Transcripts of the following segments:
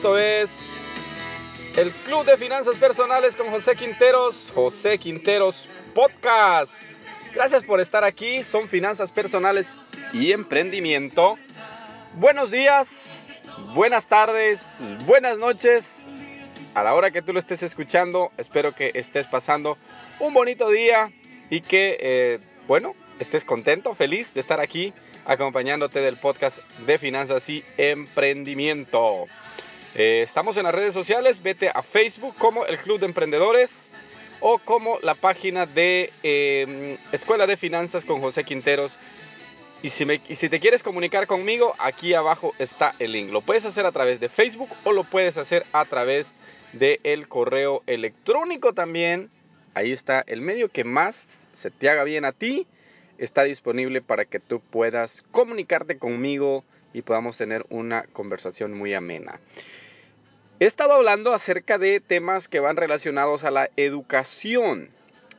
Esto es el Club de Finanzas Personales con José Quinteros, José Quinteros Podcast. Gracias por estar aquí. Son finanzas personales y emprendimiento. Buenos días, buenas tardes, buenas noches. A la hora que tú lo estés escuchando, espero que estés pasando un bonito día y que, eh, bueno, estés contento, feliz de estar aquí acompañándote del podcast de finanzas y emprendimiento. Eh, estamos en las redes sociales, vete a Facebook como el Club de Emprendedores o como la página de eh, Escuela de Finanzas con José Quinteros. Y si, me, si te quieres comunicar conmigo, aquí abajo está el link. Lo puedes hacer a través de Facebook o lo puedes hacer a través del correo electrónico también. Ahí está el medio que más se te haga bien a ti. Está disponible para que tú puedas comunicarte conmigo y podamos tener una conversación muy amena. He estado hablando acerca de temas que van relacionados a la educación.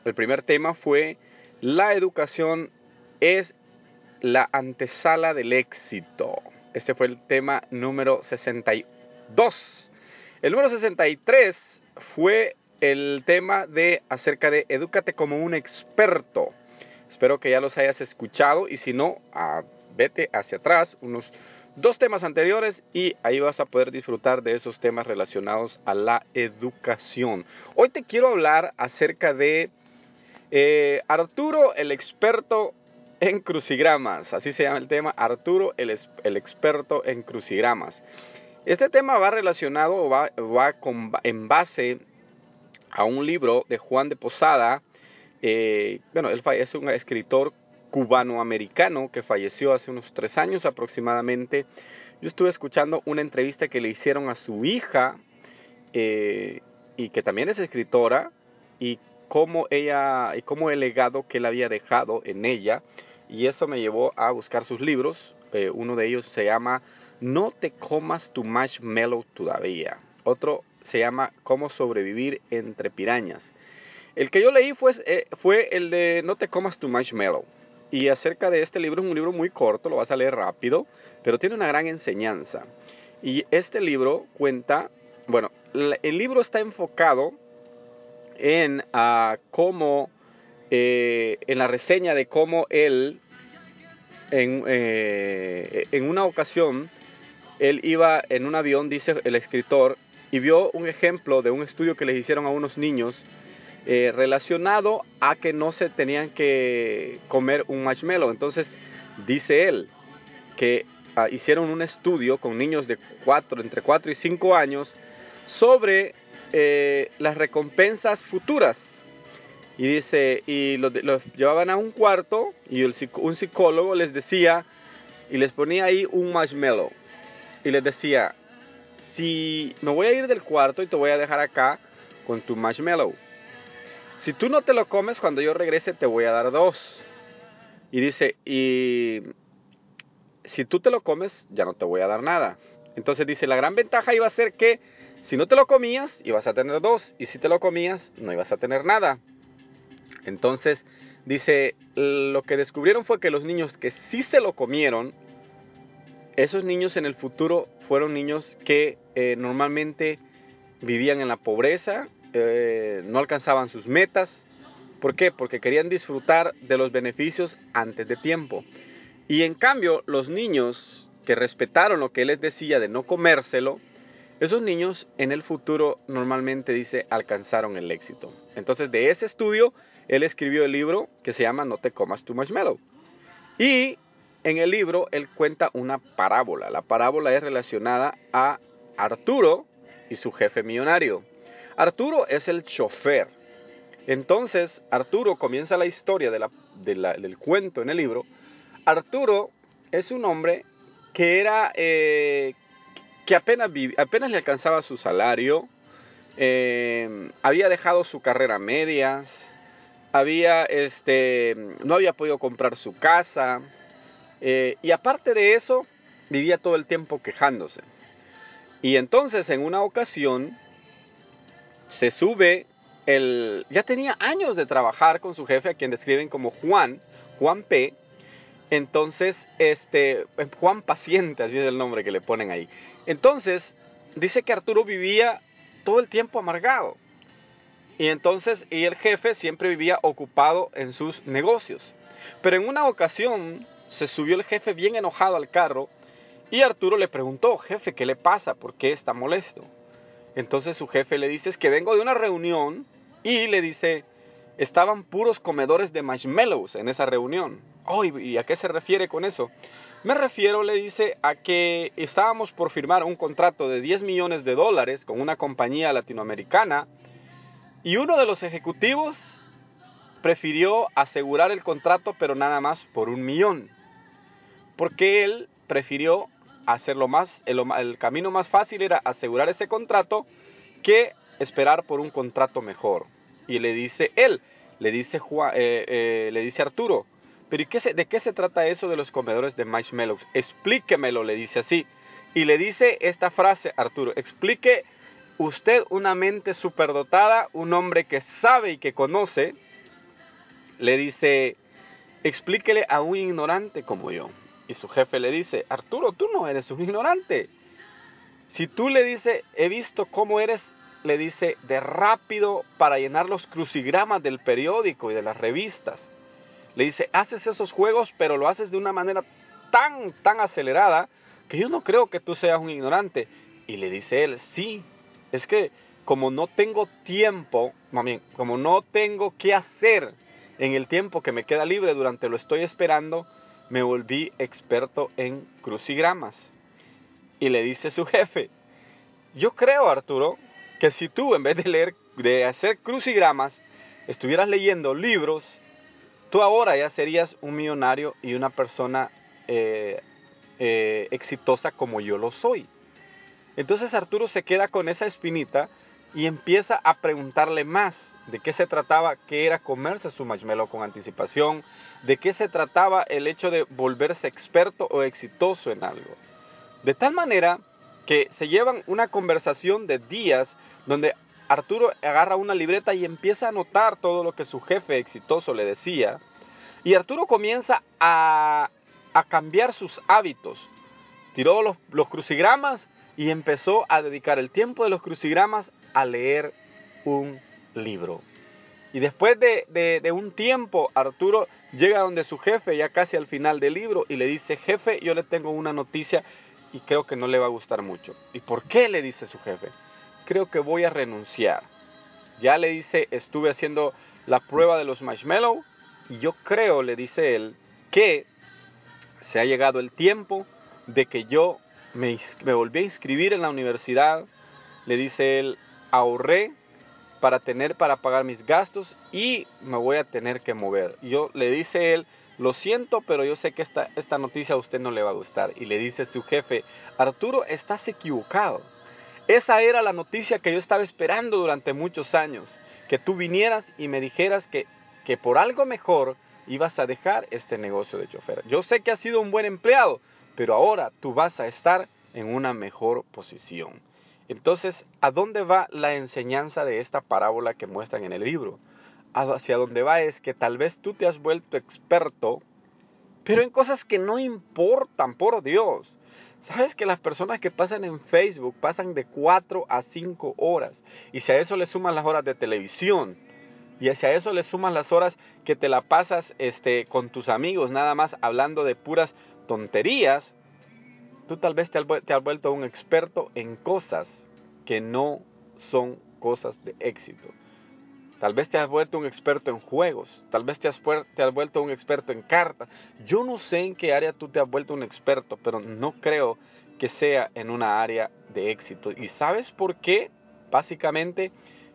El primer tema fue la educación es la antesala del éxito. Este fue el tema número 62. El número 63 fue el tema de acerca de edúcate como un experto. Espero que ya los hayas escuchado y si no, ah, vete hacia atrás unos dos temas anteriores y ahí vas a poder disfrutar de esos temas relacionados a la educación. Hoy te quiero hablar acerca de eh, Arturo, el experto en crucigramas. Así se llama el tema, Arturo, el, el experto en crucigramas. Este tema va relacionado va, va con, en base a un libro de Juan de Posada. Eh, bueno, él es un escritor cubano-americano que falleció hace unos tres años aproximadamente. Yo estuve escuchando una entrevista que le hicieron a su hija eh, y que también es escritora y cómo ella y cómo el legado que él había dejado en ella y eso me llevó a buscar sus libros. Eh, uno de ellos se llama No te comas tu marshmallow todavía. Otro se llama Cómo sobrevivir entre pirañas. El que yo leí fue, eh, fue el de No te comas tu marshmallow. Y acerca de este libro es un libro muy corto, lo vas a leer rápido, pero tiene una gran enseñanza. Y este libro cuenta, bueno, el libro está enfocado en uh, cómo, eh, en la reseña de cómo él, en, eh, en una ocasión, él iba en un avión, dice el escritor, y vio un ejemplo de un estudio que les hicieron a unos niños eh, relacionado a que no se tenían que comer un marshmallow. Entonces, dice él que ah, hicieron un estudio con niños de cuatro, entre 4 y 5 años sobre eh, las recompensas futuras. Y dice, y los, llevaban a un cuarto y un psicólogo les decía, y les ponía ahí un marshmallow. Y les decía, si me voy a ir del cuarto y te voy a dejar acá con tu marshmallow. Si tú no te lo comes, cuando yo regrese te voy a dar dos. Y dice, y si tú te lo comes, ya no te voy a dar nada. Entonces dice, la gran ventaja iba a ser que si no te lo comías, ibas a tener dos. Y si te lo comías, no ibas a tener nada. Entonces dice, lo que descubrieron fue que los niños que sí se lo comieron, esos niños en el futuro fueron niños que eh, normalmente vivían en la pobreza, eh, no alcanzaban sus metas. ¿Por qué? Porque querían disfrutar de los beneficios antes de tiempo. Y en cambio, los niños que respetaron lo que él les decía de no comérselo, esos niños en el futuro normalmente dice alcanzaron el éxito. Entonces de ese estudio, él escribió el libro que se llama No te comas tu marshmallow. Y en el libro él cuenta una parábola. La parábola es relacionada a Arturo y su jefe millonario. Arturo es el chofer. Entonces, Arturo comienza la historia del cuento en el libro. Arturo es un hombre que era eh, que apenas, apenas le alcanzaba su salario, eh, había dejado su carrera a medias, había, este, no había podido comprar su casa, eh, y aparte de eso, vivía todo el tiempo quejándose. Y entonces, en una ocasión, se sube el, ya tenía años de trabajar con su jefe, a quien describen como Juan, Juan P. Entonces, este, Juan Paciente, así es el nombre que le ponen ahí. Entonces, dice que Arturo vivía todo el tiempo amargado. Y entonces, y el jefe siempre vivía ocupado en sus negocios. Pero en una ocasión se subió el jefe bien enojado al carro y Arturo le preguntó, jefe, ¿qué le pasa? ¿Por qué está molesto? Entonces su jefe le dice, es que vengo de una reunión y le dice, estaban puros comedores de marshmallows en esa reunión. Oh, ¿y a qué se refiere con eso? Me refiero, le dice, a que estábamos por firmar un contrato de 10 millones de dólares con una compañía latinoamericana y uno de los ejecutivos prefirió asegurar el contrato, pero nada más por un millón. Porque él prefirió hacerlo más, el, camino más fácil era asegurar ese contrato que esperar por un contrato mejor. Y le dice él, le dice, Juan, eh, eh, le dice Arturo, pero ¿de qué se trata eso de los comedores de marshmallows? Explíquemelo, le dice así. Y le dice esta frase, Arturo, explique usted una mente superdotada, un hombre que sabe y que conoce, le dice, explíquele a un ignorante como yo. Y su jefe le dice, Arturo, tú no eres un ignorante. Si tú le dices, he visto cómo eres, le dice, de rápido para llenar los crucigramas del periódico y de las revistas. Le dice, haces esos juegos, pero lo haces de una manera tan, tan acelerada que yo no creo que tú seas un ignorante. Y le dice él, sí, es que como no tengo tiempo, mami, como no tengo qué hacer en el tiempo que me queda libre durante lo estoy esperando, me volví experto en crucigramas. Y le dice su jefe, yo creo, Arturo, que si tú en vez de leer, de hacer crucigramas, estuvieras leyendo libros, tú ahora ya serías un millonario y una persona eh, eh, exitosa como yo lo soy. Entonces Arturo se queda con esa espinita y empieza a preguntarle más de qué se trataba, qué era comerse su marshmallow con anticipación, de qué se trataba el hecho de volverse experto o exitoso en algo. De tal manera que se llevan una conversación de días donde Arturo agarra una libreta y empieza a anotar todo lo que su jefe exitoso le decía. Y Arturo comienza a, cambiar sus hábitos. Tiró los, crucigramas y empezó a dedicar el tiempo de los crucigramas a leer un libro. Y después de, un tiempo, Arturo llega donde su jefe, ya casi al final del libro, y le dice, jefe, yo le tengo una noticia y creo que no le va a gustar mucho. ¿Y por qué? le dice su jefe creo que voy a renunciar. Ya le dice, estuve haciendo la prueba de los marshmallow y yo creo, le dice él, que se ha llegado el tiempo de que yo me, me volví a inscribir en la universidad. Le dice él, ahorré para tener para pagar mis gastos y me voy a tener que mover. Yo le dice él, lo siento, pero yo sé que esta, esta noticia a usted no le va a gustar. Y le dice su jefe, Arturo, estás equivocado. Esa era la noticia que yo estaba esperando durante muchos años, que tú vinieras y me dijeras que, que por algo mejor ibas a dejar este negocio de chofer. Yo sé que has sido un buen empleado, pero ahora tú vas a estar en una mejor posición. Entonces, ¿a dónde va la enseñanza de esta parábola que muestran en el libro? Hacia dónde va es que tal vez tú te has vuelto experto, pero en cosas que no importan, por Dios. ¿Sabes que las personas que pasan en Facebook pasan de 4 a 5 horas? Y si a eso le suman las horas de televisión, y si a eso le sumas las horas que te la pasas este, con tus amigos, nada más hablando de puras tonterías, tú tal vez te has vuelto un experto en cosas que no son cosas de éxito. Tal vez te has vuelto un experto en juegos, tal vez te has, te has vuelto un experto en cartas. Yo no sé en qué área tú te has vuelto un experto, pero no creo que sea en una área de éxito. ¿Y sabes por qué? Básicamente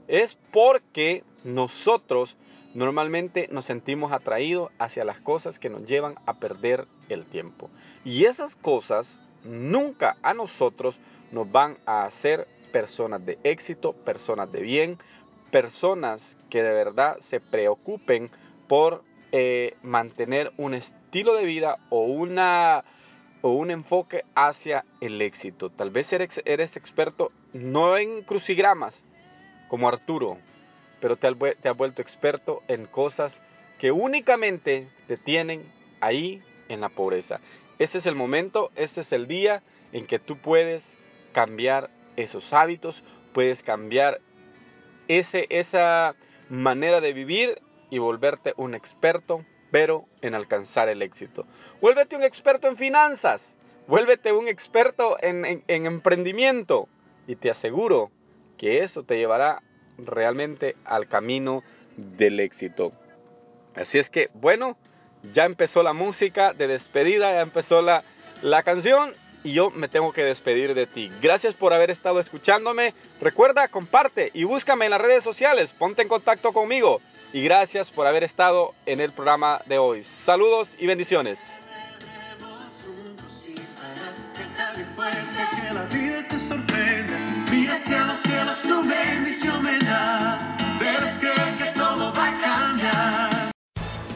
es porque nosotros normalmente nos sentimos atraídos hacia las cosas que nos llevan a perder el tiempo. Y esas cosas nunca a nosotros nos van a hacer personas de éxito, personas de bien, personas que de verdad se preocupen por eh, mantener un estilo de vida o, una, o un enfoque hacia el éxito. Tal vez eres, eres experto no en crucigramas como Arturo, pero te, te has vuelto experto en cosas que únicamente te tienen ahí en la pobreza. Este es el momento, este es el día en que tú puedes cambiar esos hábitos, puedes cambiar ese, esa manera de vivir y volverte un experto, pero en alcanzar el éxito. Vuélvete un experto en finanzas, vuélvete un experto en, en emprendimiento y te aseguro que eso te llevará realmente al camino del éxito. Así es que, bueno, ya empezó la música de despedida, ya empezó la, la canción y yo me tengo que despedir de ti. Gracias por haber estado escuchándome. Recuerda, comparte y búscame en las redes sociales, ponte en contacto conmigo. Y gracias por haber estado en el programa de hoy. Saludos y bendiciones.